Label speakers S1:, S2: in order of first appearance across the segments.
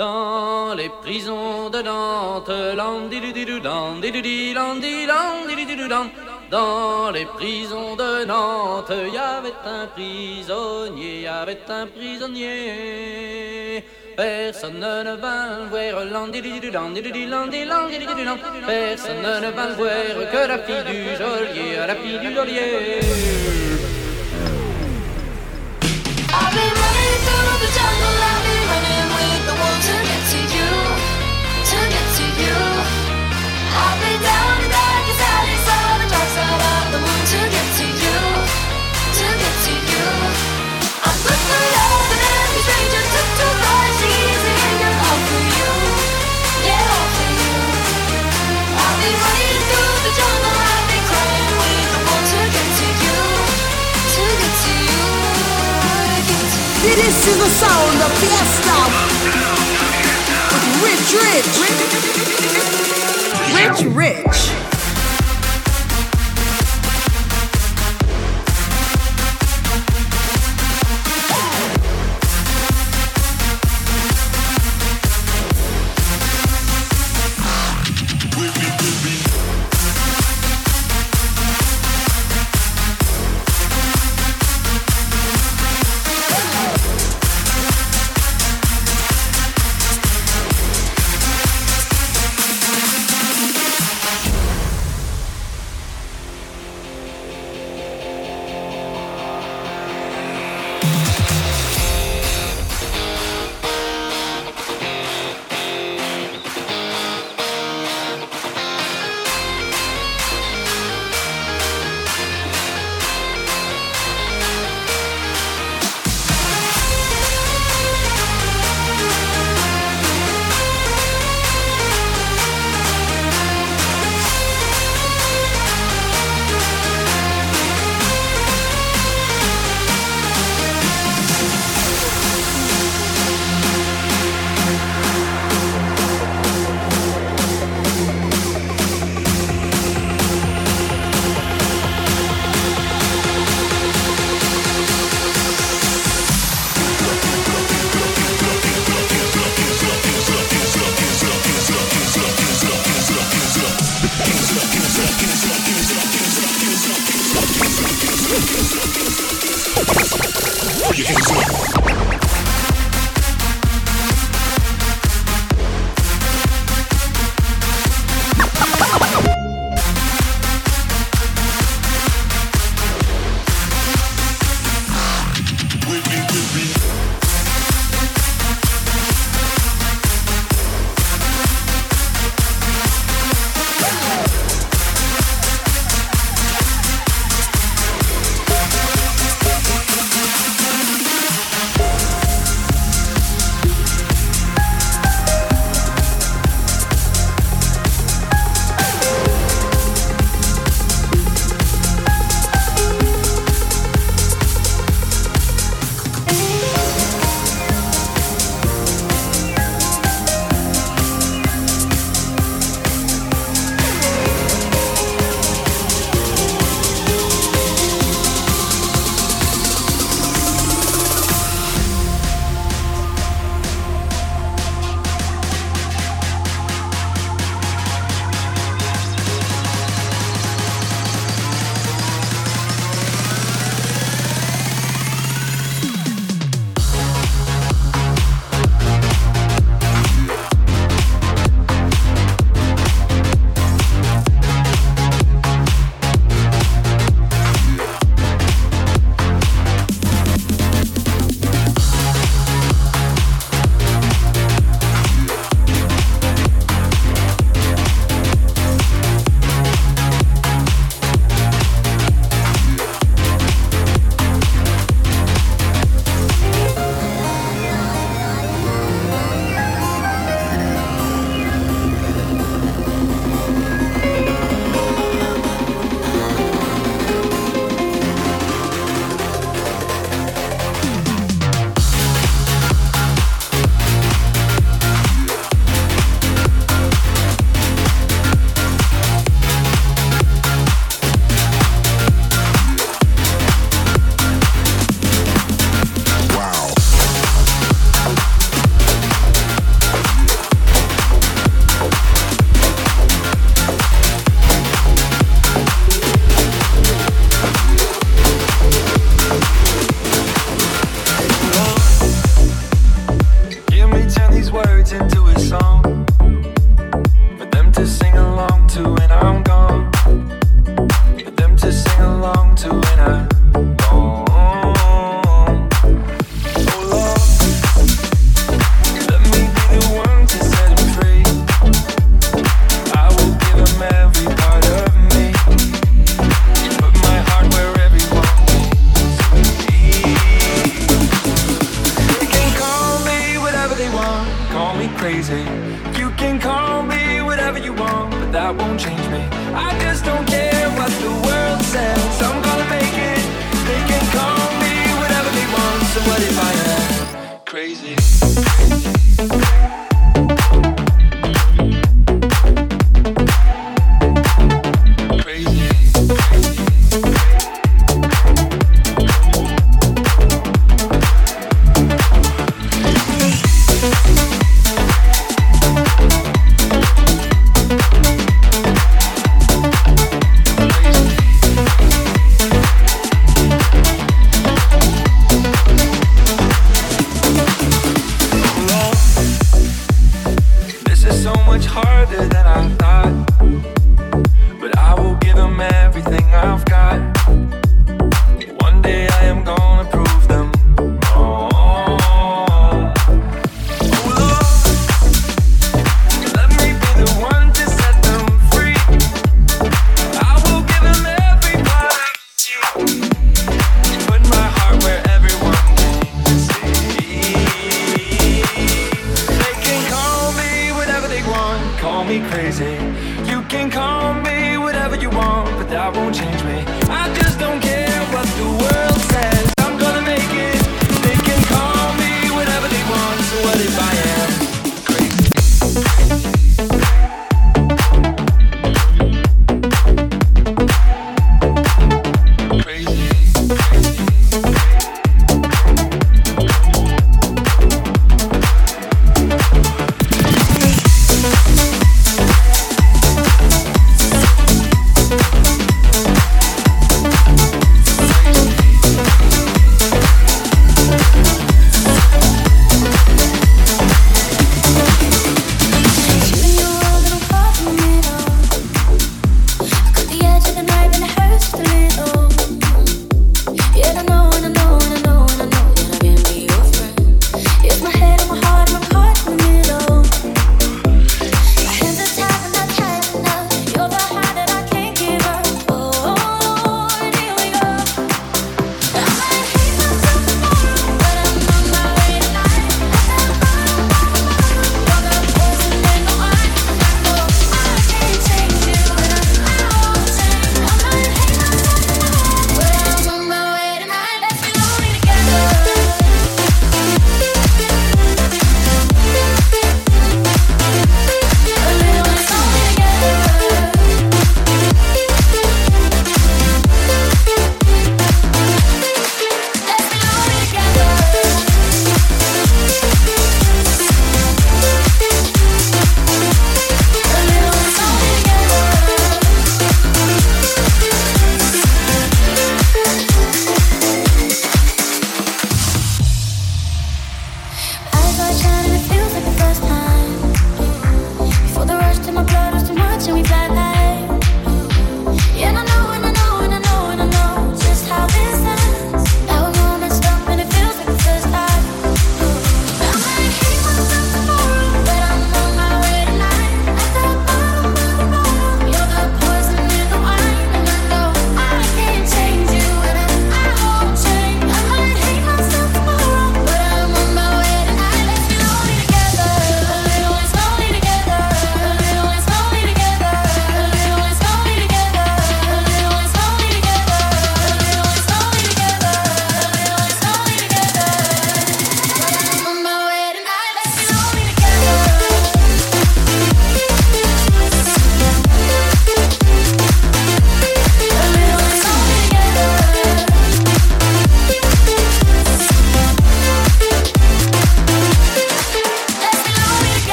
S1: Dans les prisons de Nantes, dans les prisons de Nantes, il y avait un prisonnier, il y avait un prisonnier. Personne ne le voir, personne ne le voir que la fille du geôlier, la fille du geôlier.
S2: This is the sound of Fiesta. With Rich Rich. Rich Rich.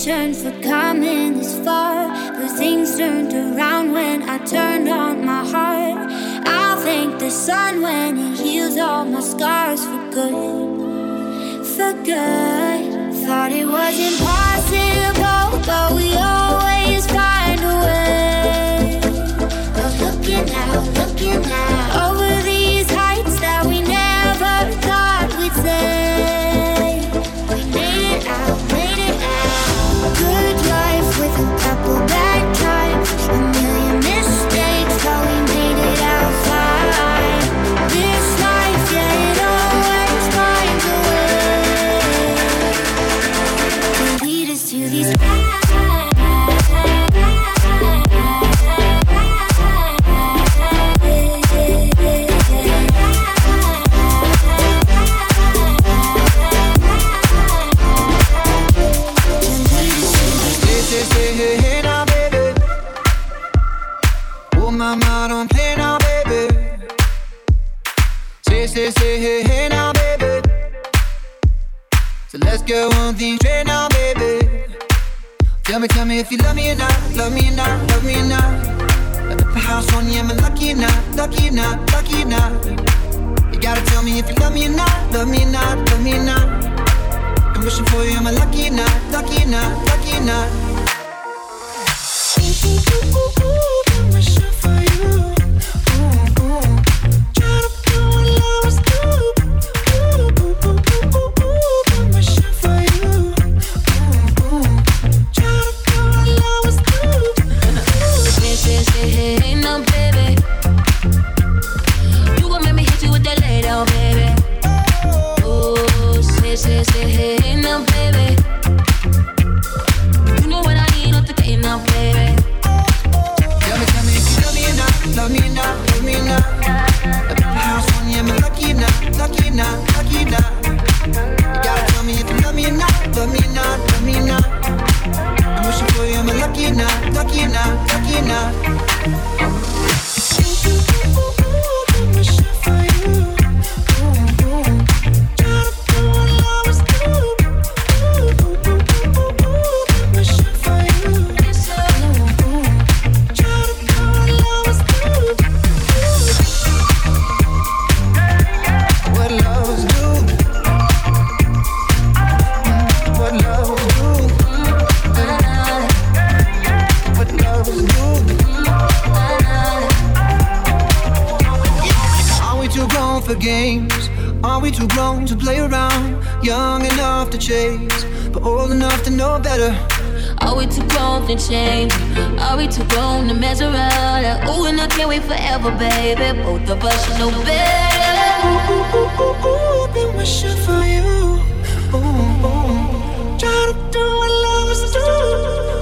S3: patient for coming this far. But things turned around when I turned on my heart. I'll thank the sun when it heals all my scars for good. For good. Thought it
S4: wasn't. nothing changed. Are we too grown to
S5: mess around? Ooh, and I can't wait forever, baby. Both of us should know better.
S4: Ooh, ooh, ooh, ooh, I've
S5: been wishing for you. Ooh, ooh. Try to do what lovers do.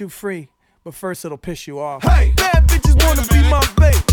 S5: you
S6: free, but first it'll piss you off. Hey, bad bitches wanna be my babe.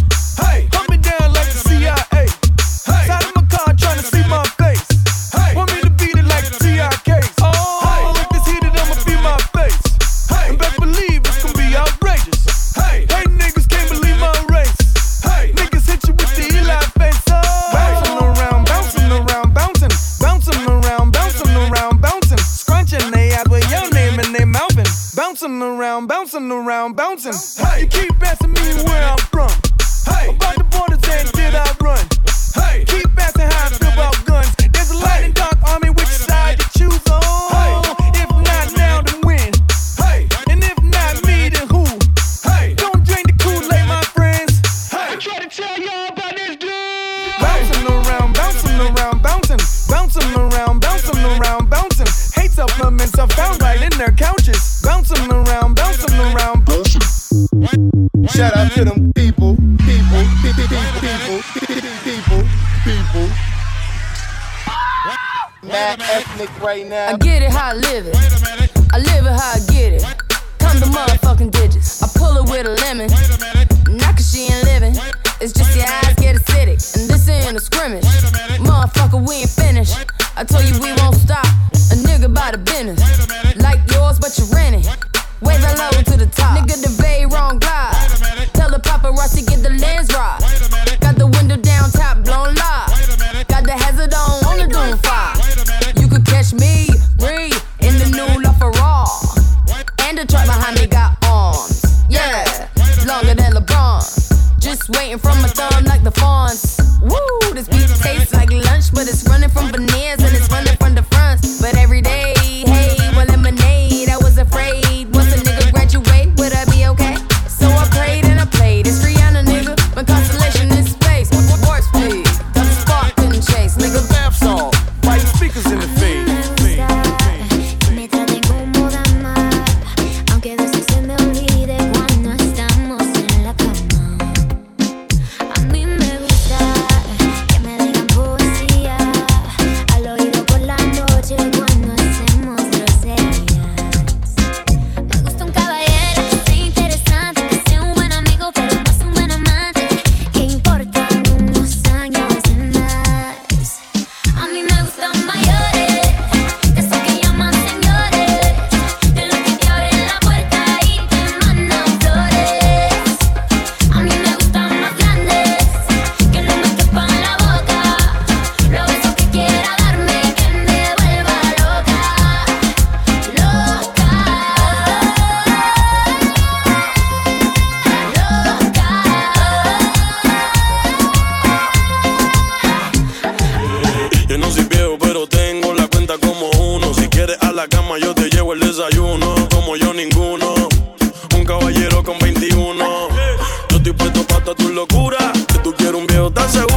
S6: That's it.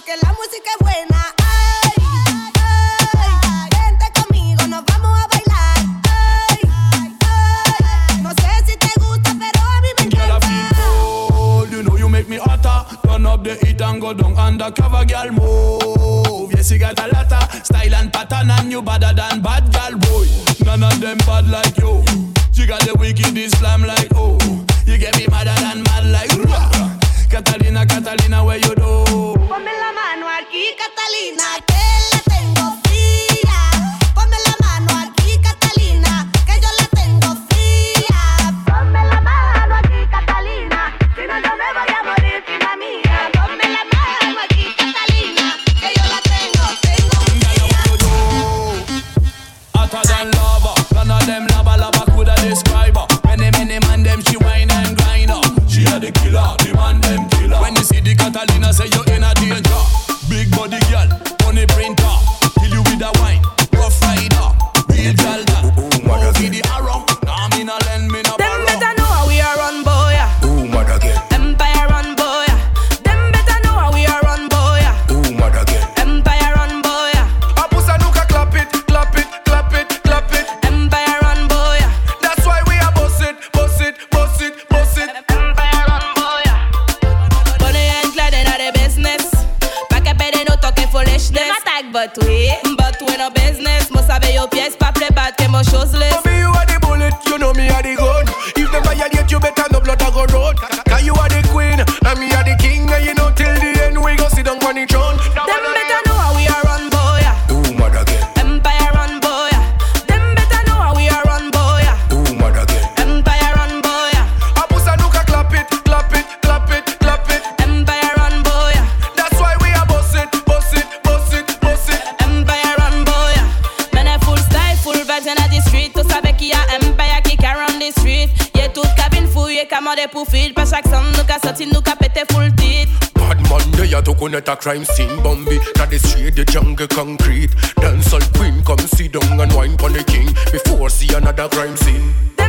S7: porque la música es buena.
S8: You know you make me hotter. Turn up the heat and go down undercover, girl, move. Yes, you got a lotta style and pattern, and you better than bad girl, boy. None of them bad like you. She got the wicked Islam like oh. You get me madder than mad like. Catalina, Catalina, where you do?
S7: Natalina. Que... get a
S9: crime scene. Bambi That is shade the jungle concrete. Dancehall queen Come sit down and wine pon the king. Before see another crime scene.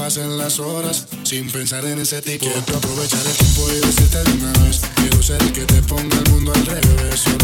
S10: pasen las horas sin pensar en ese tipo. Quiero aprovechar el tiempo y decirte de una vez. Quiero ser el que te ponga el mundo al revés.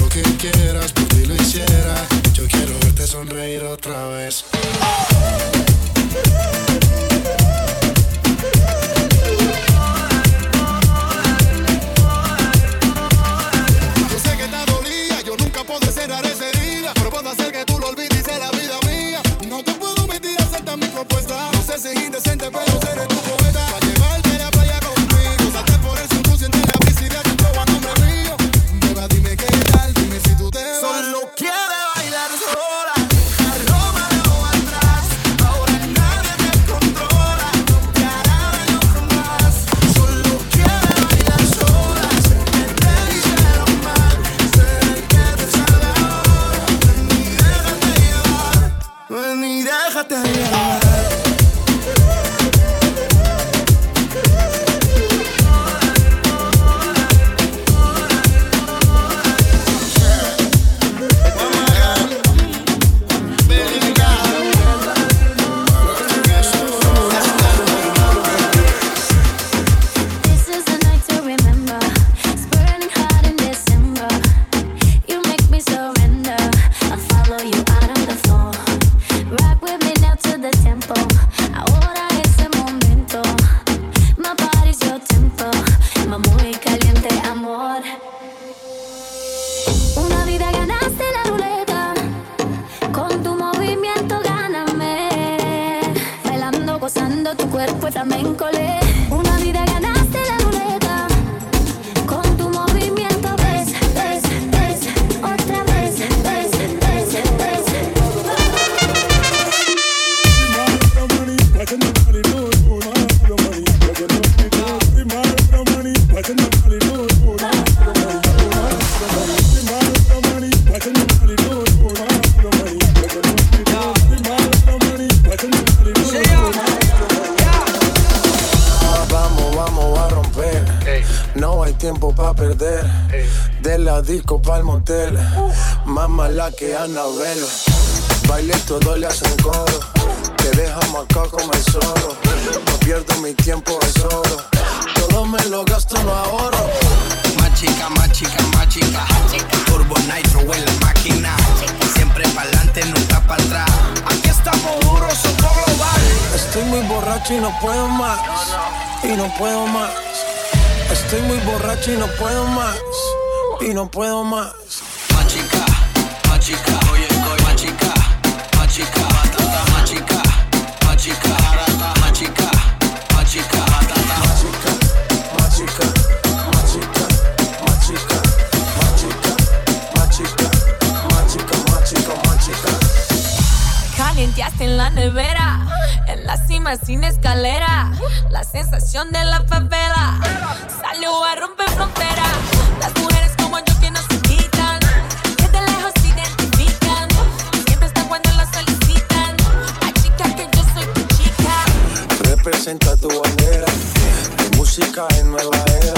S11: cae nueva era.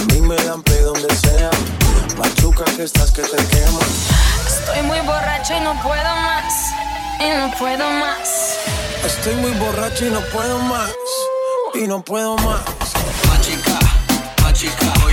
S11: A mí me dan play donde sea. Machuca que estás que te quema.
S12: Estoy muy borracho y no puedo más. Y no puedo más.
S11: Estoy muy borracho y no puedo más. Y no puedo más.
S10: Machica, machica.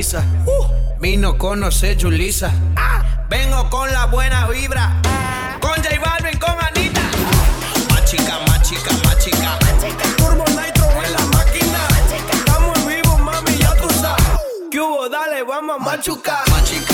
S10: Uh. Vino con no sé, Julisa. Ah, vengo con la buena vibra. Con J Balvin, con Anita. Ah. Más chica, más. Turbo Nitro en la máquina. Estamos vivos, mami, ya tú sabes. ¿Qué hubo? Dale, vamos a machucar. Más.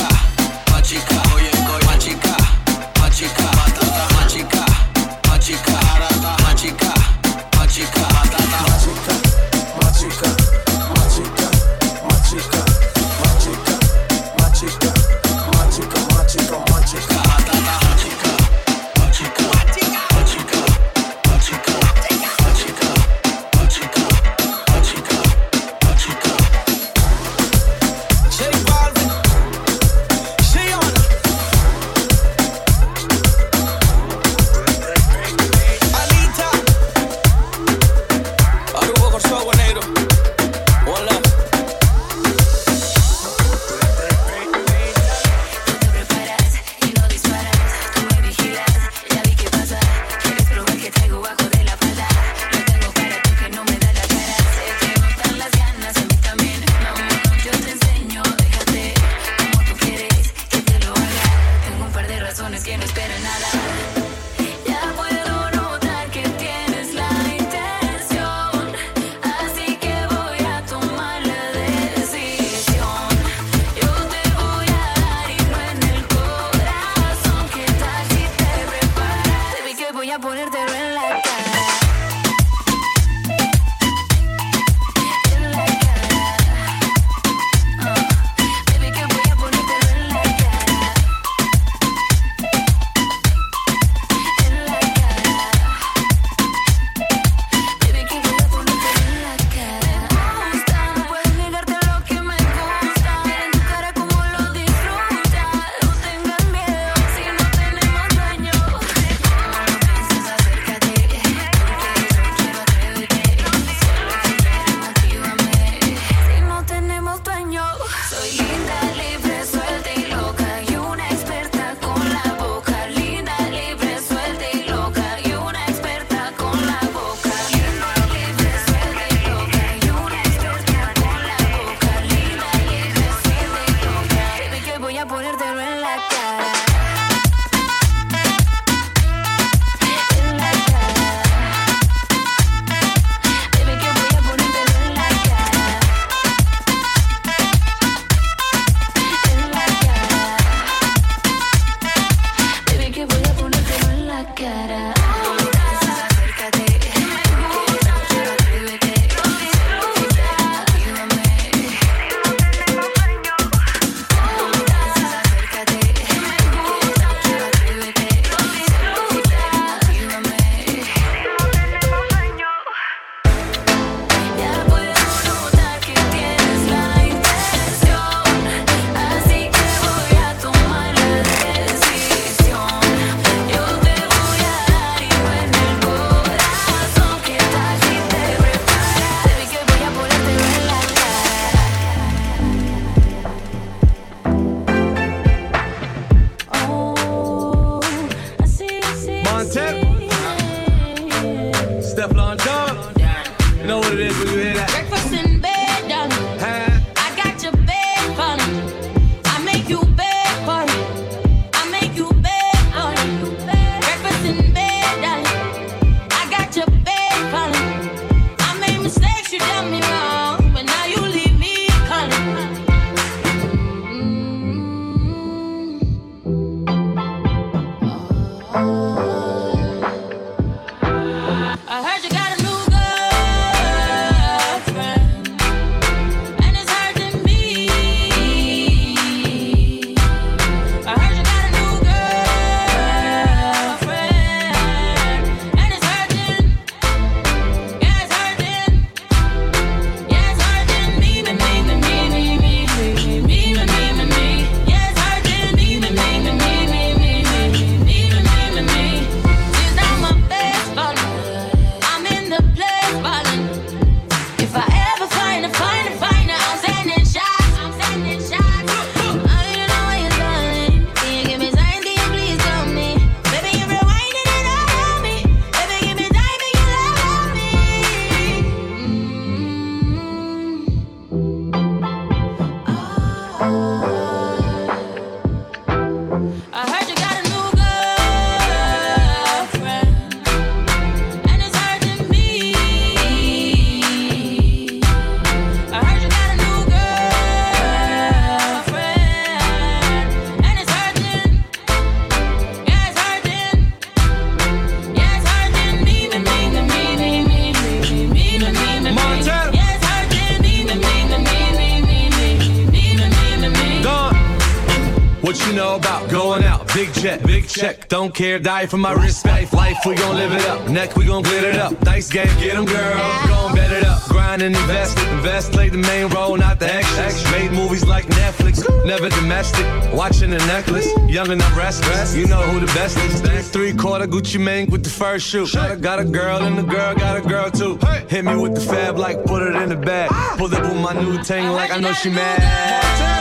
S10: Don't care, die for my respect. Life, we gon' live it up. Neck, we gon' glitter it up. Dice game, get 'em, girl. Gon' bet it up. Grind and invest. Invest, play the main role, not the extras. Made movies like Netflix, never domestic. Watching the necklace, young and I'm restless. You know who the best is. Three quarter Gucci Mane with the first shoe. Got a girl and the girl got a girl too. Hit me with the fab like put it in the bag. Pull up with my new tank like I know she mad.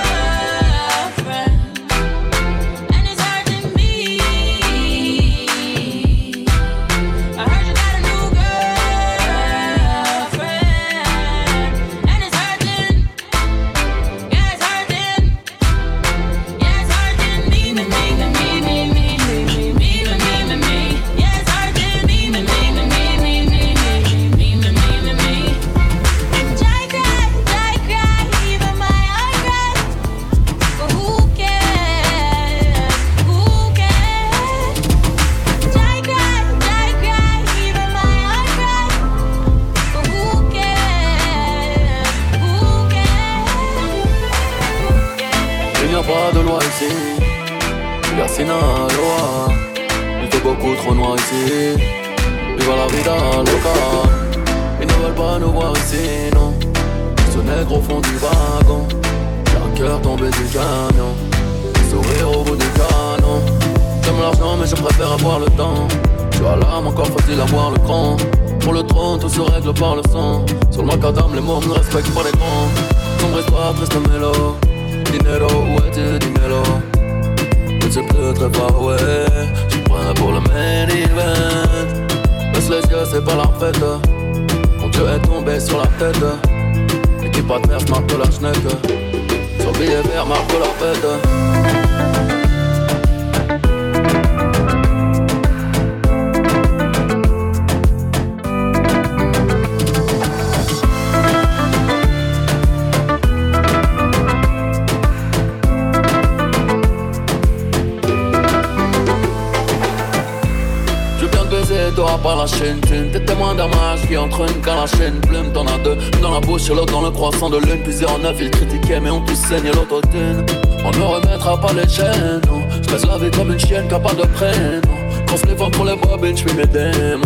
S13: De lune, plusieurs neuf, ils critiquaient, mais on tous saigne l'autotune. On ne remettra pas les chaînes, non. Je la vie comme une chienne capable de prénom. Quand les vents pour les bobines, je mes démons.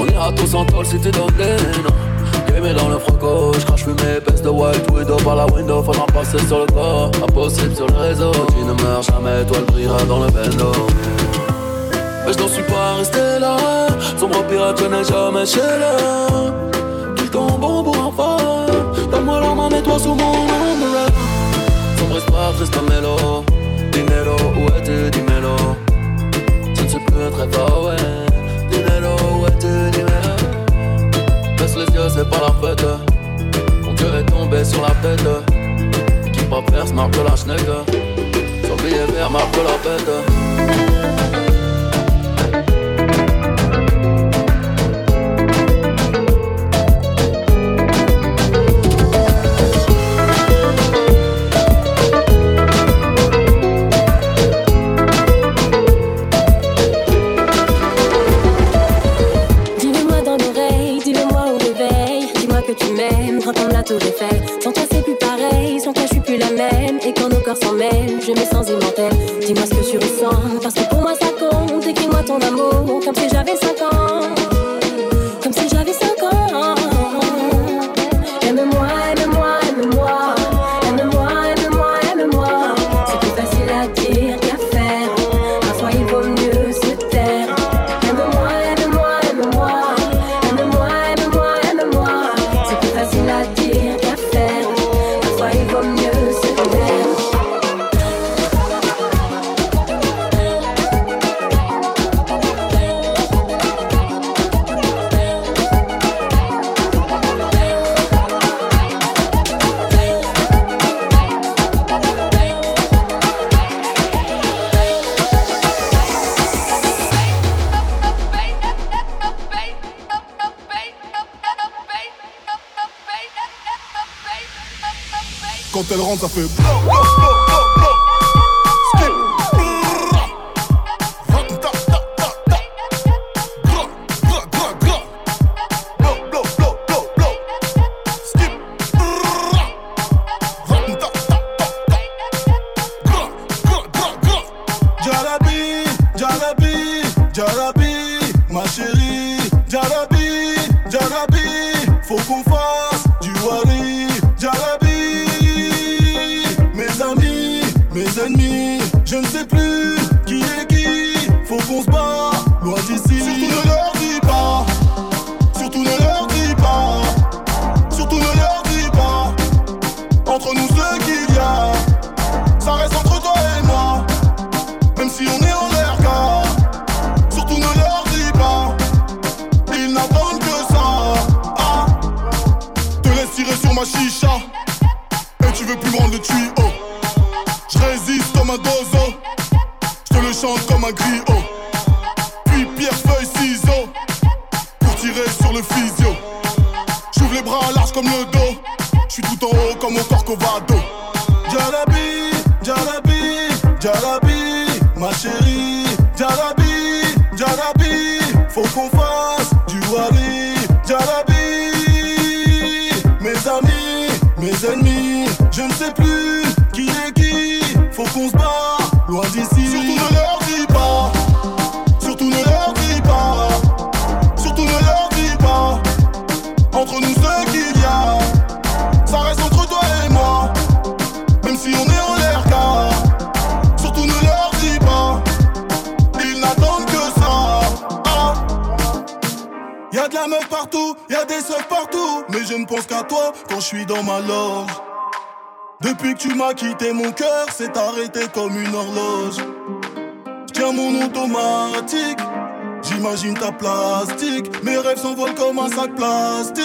S13: On ira tous en tôle si tu donnes noms. Game dans le froco, je crache mes baisse de white widow par la window, faudra passer sur le corps, impossible sur le réseau. Tu ne meurs jamais, toi elle brillera dans le bendo. Je n'en suis pas resté là, sombre pirate, je n'ai jamais chez là. Tout tombe bon pour un Donne-moi la main, mets-toi sous mon umbrella Sombre espoir, triste mélo. Dinero, où es-tu, dis-mélo Je ne suis plus très fort, ouais. Dinero, où es-tu, dis-mélo Baisse les yeux, c'est pas la fête. Mon Dieu est tombé sur la tête Qui pas perce, marque la schneck Son billet vert marque la bête
S14: cause a feel Quitter mon cœur c'est arrêté comme une horloge. J'tiens mon automatique, j'imagine ta plastique. Mes rêves s'envolent comme un sac plastique.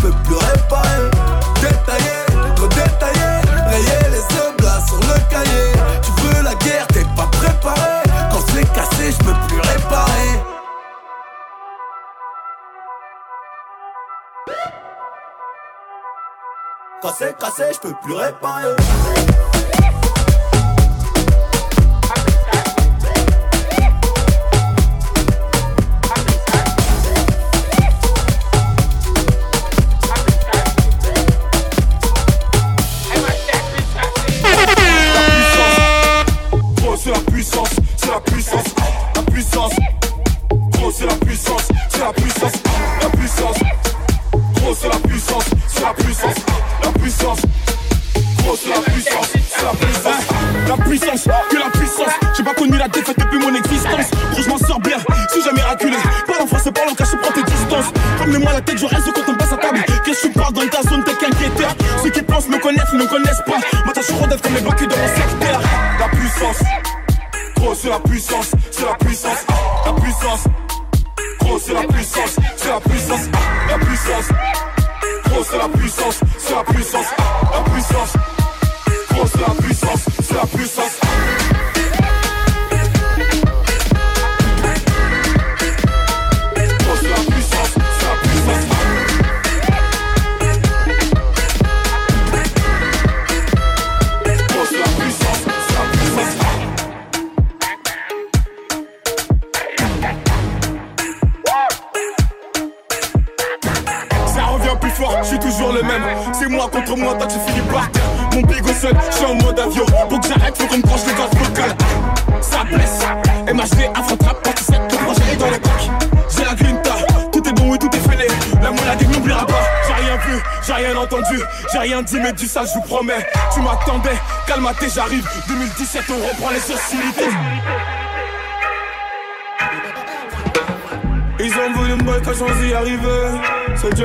S14: Je
S15: peux plus réparer. Détaillé,
S9: trop
S15: détaillé, rayer les oblats sur le cahier. Tu veux la guerre, t'es pas préparé. Quand c'est cassé, je peux plus réparer. Quand c'est cassé, je peux plus réparer.
S8: acculé. Parle en français, parle en prends tes distances. Ramenez-moi la tête, je reste quand on passe à table. Qu'est-ce que tu parles dans ta zone, t'es qu'inquiéteur. Ceux qui pensent me connaissent, ne connaissent pas. Moi, t'as comme les bacus de mon sac.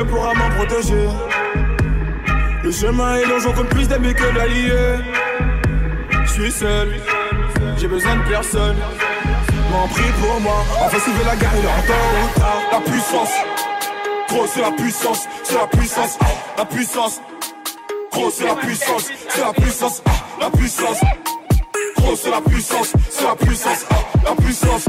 S8: pourra m'en protéger. Le chemin est long, j'en compte plus d'amis que d'alliés. Je suis seul, j'ai besoin de personne. M'en prie pour moi, enfin sauver la guerre, il est temps ou tard. La puissance, gros c'est la puissance, c'est la puissance, la puissance. Gros c'est la puissance, c'est la puissance, la puissance. Gros c'est la puissance, c'est la puissance, la puissance.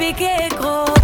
S10: piqué gros.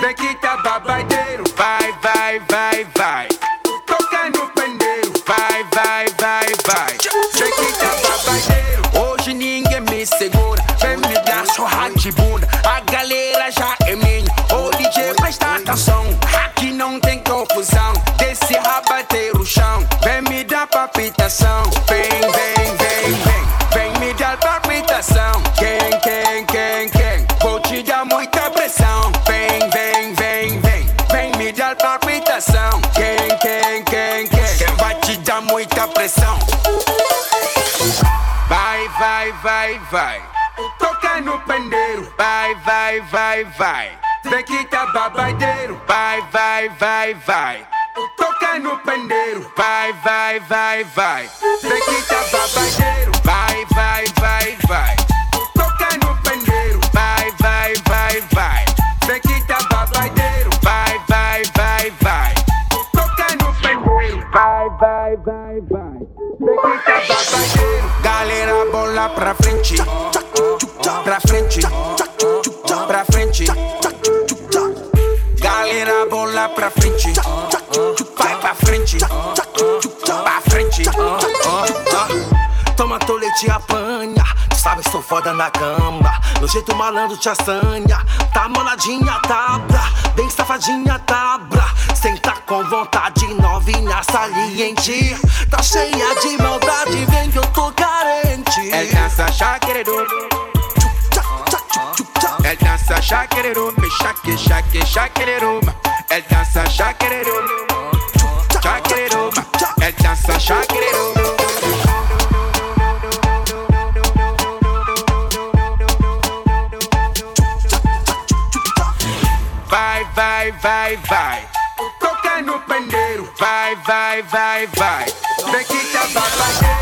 S10: Vem que
S16: tá babadeiro, vai, vai, vai, vai. Toca no pandeiro, vai, vai, vai, vai. Vem que tá babadeiro, hoje ninguém me segura. Vem me dar churrasco de bunda. vai. Toca no pandeiro, vai, vai, vai, vai. Vem que tá babadeiro, vai, vai, vai, vai. Toca no pandeiro, vai, vai, vai, vai. Vem que tá babadeiro, vai, vai, vai, vai. Toca no pandeiro, vai, vai, vai, vai. Vem que tá babadeiro, vai, vai, vai, vai. Toca no pandeiro, vai, vai, vai, vai. Vem que tá babadeiro lá pra frente. Pra frente. Pra frente. Galera, bola pra frente. Vai pra frente. Pra frente.
S17: Toma tolete, apanha sabe, estou foda na cama. No jeito malandro te assanha. Tá moladinha, tabra. Tá Bem safadinha, tá tabra. Senta com vontade, novinha, saliente. Tá cheia de
S16: maldade, vem que eu tô carente. É dança chaqueredo. É dança chaqueredo. Me chaque, chaque, chaqueredo. É dança chaqueredo. Chaqueredo. É dança chaqueredo. vai, vai, vai. Toca é no pandeiro, vai, vai, vai, vai. Vem que tá
S18: babado.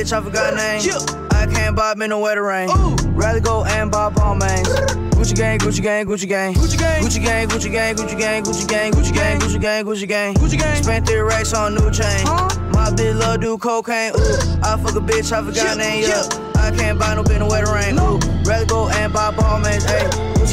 S18: bitch, I forgot names. Yeah. I can't bob in the wetter rain. Ooh. Rather go and bob Balmains. Gucci gang, Gucci gang, Gucci gang. Gucci gang, Gucci gang, Gucci gang, Gucci gang, Gucci gang, Gucci gang, Gucci gang, Gucci gang. Gucci gang. Spent three racks on new chain. Huh? My bitch love do cocaine. Ooh. I fuck a bitch, I forgot yeah. name. Yeah. yeah. I can't buy no bin the wetter rain. No. Rather go and buy Balmains. Ayy.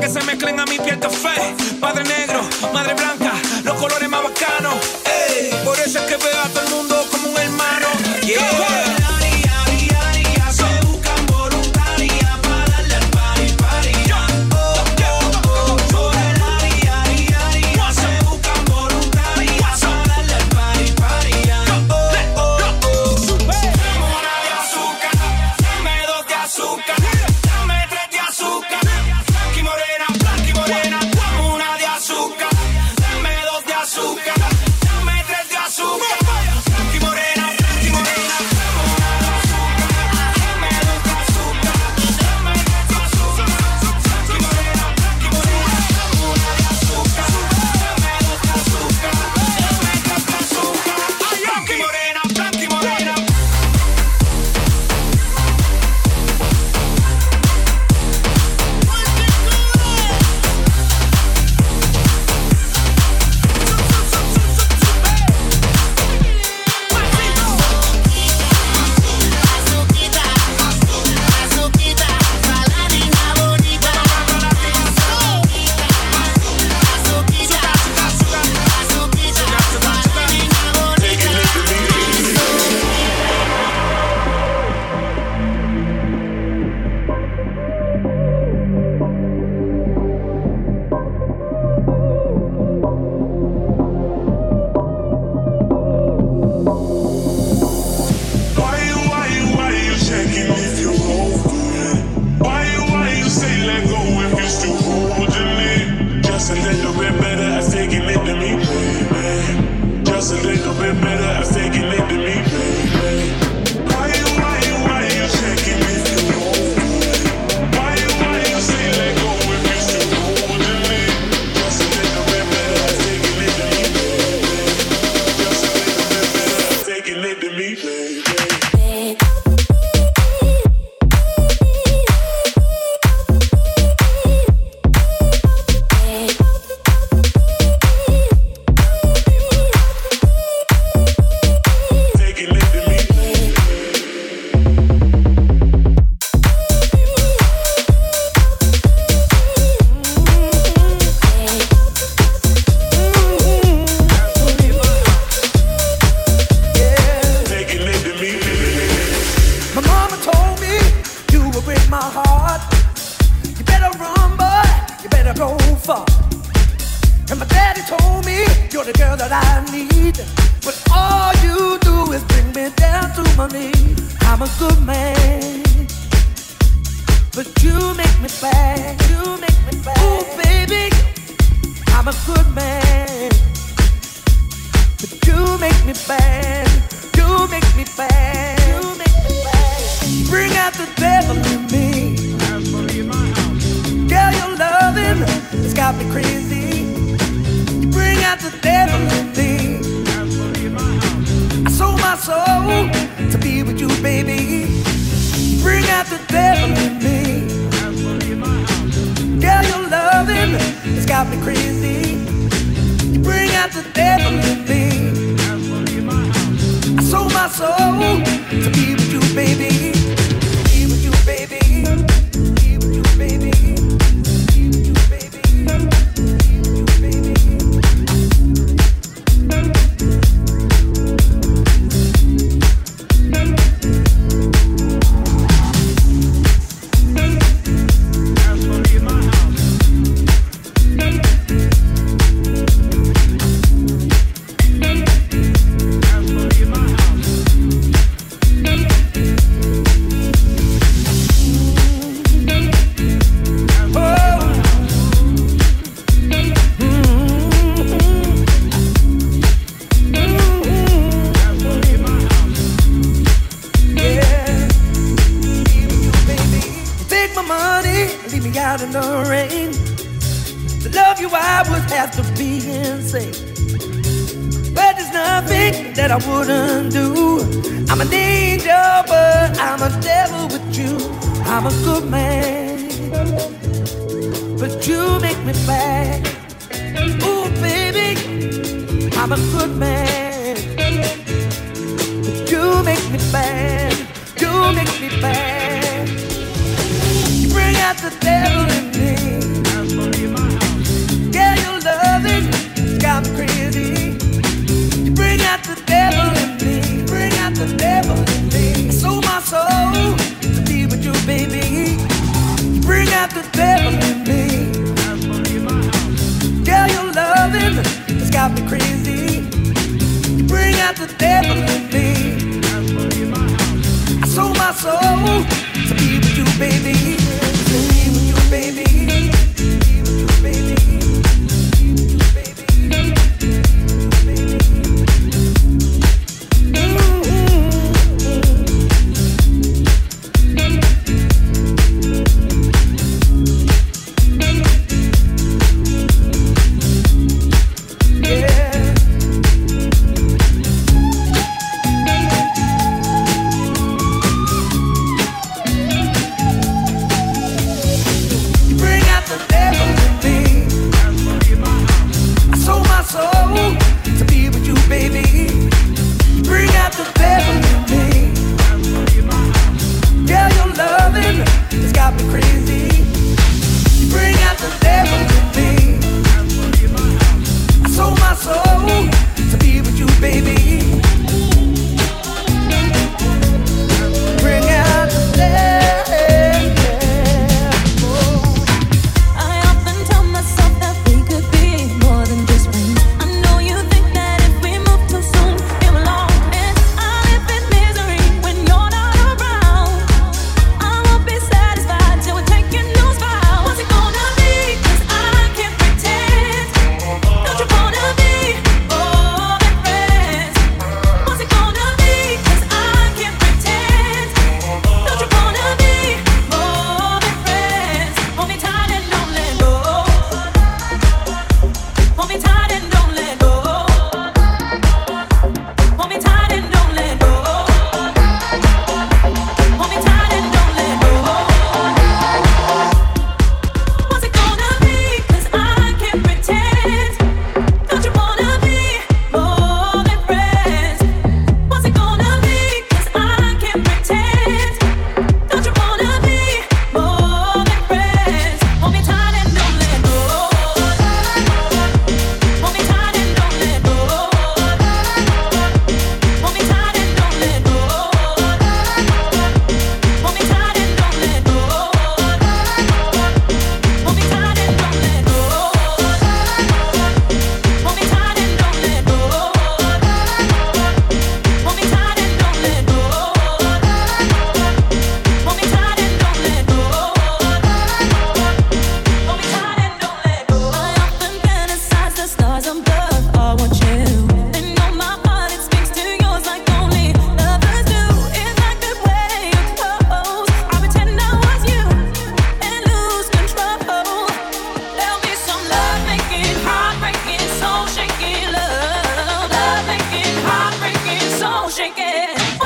S18: Que
S19: se mezclen a mi piel café. Padre negro, madre blanca, los colores más bacanos. Ey, por eso es que veo a todo el mundo como un hermano. Yeah. the girl that I need. But all you do is bring me down to my knees. I'm a good man. But you make me bad. You make me bad. Ooh, baby, I'm a good man. But you make me bad. You make me bad. You make me bad. Bring out the devil in me. Girl, your loving has got me crazy at the devil thing. I sold my soul to be with you, baby.
S5: Bring
S20: out the
S5: devil in me.
S20: Girl, your loving has got me crazy. You bring out the devil in me. I sold my soul.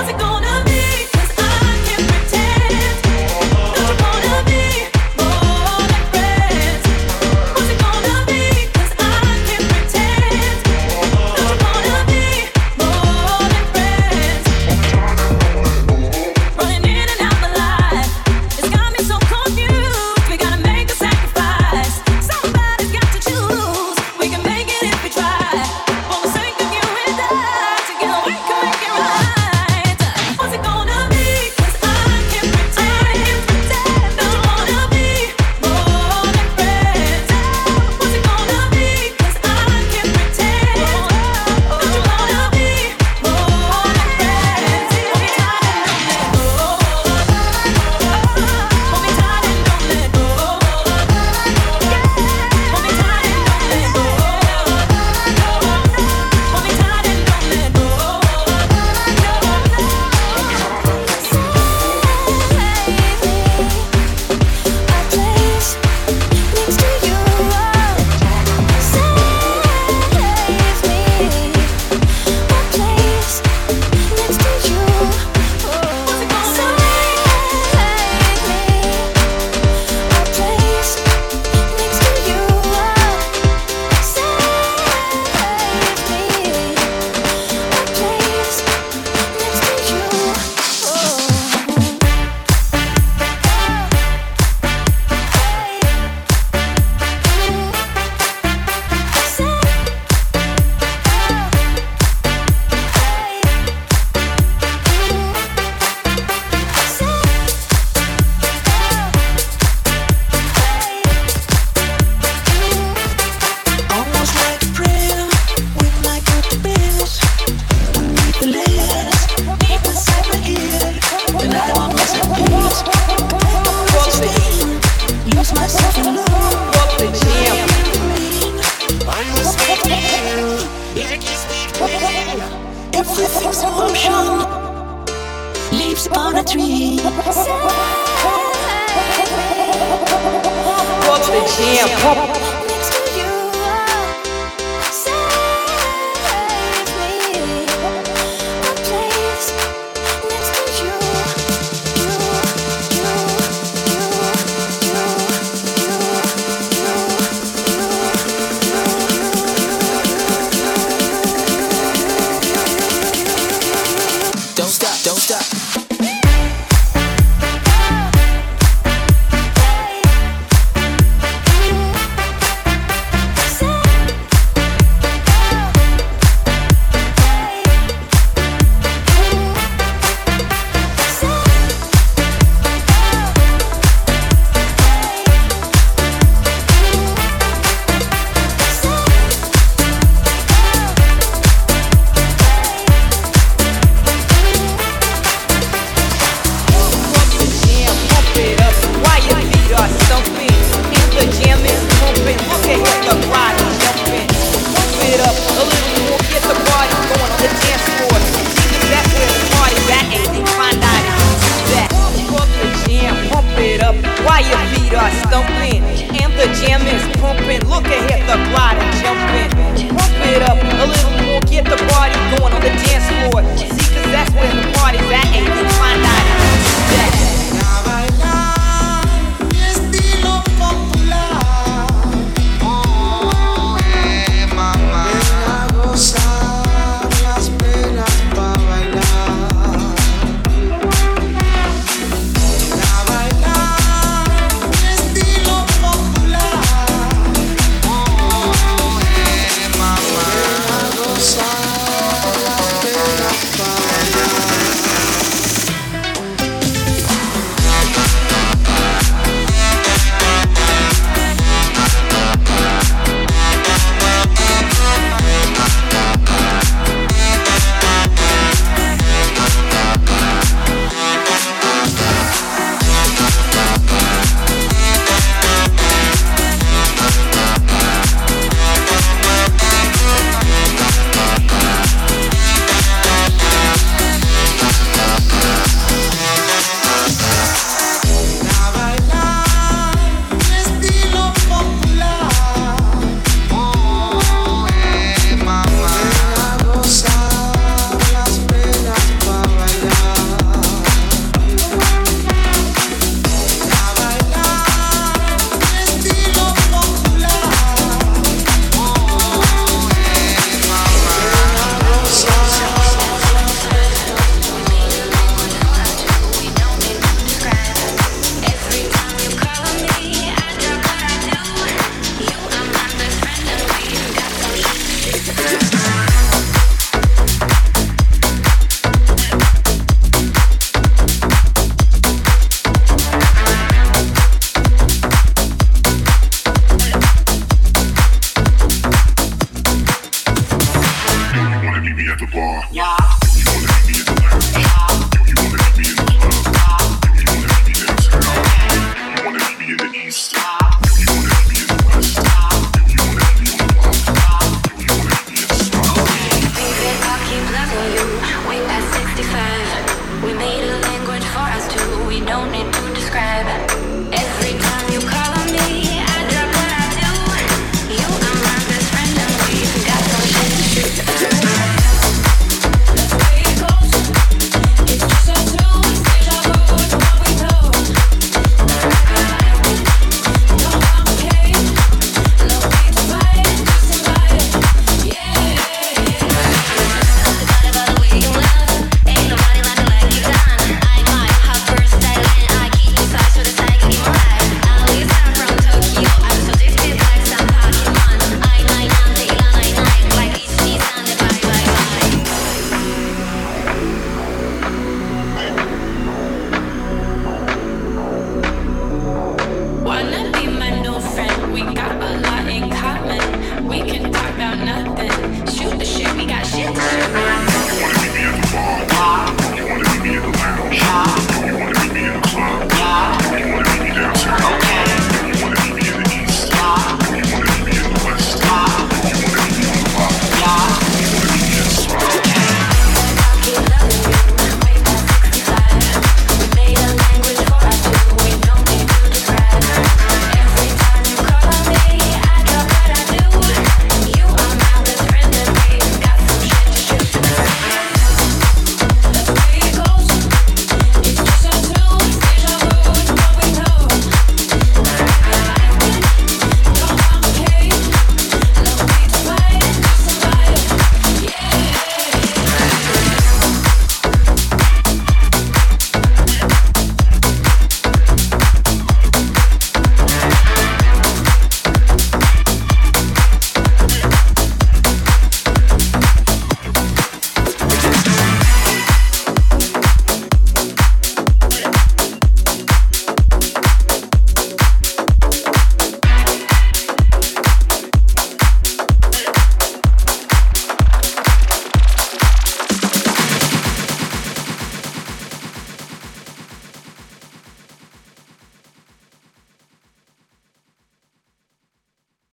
S20: How's it going?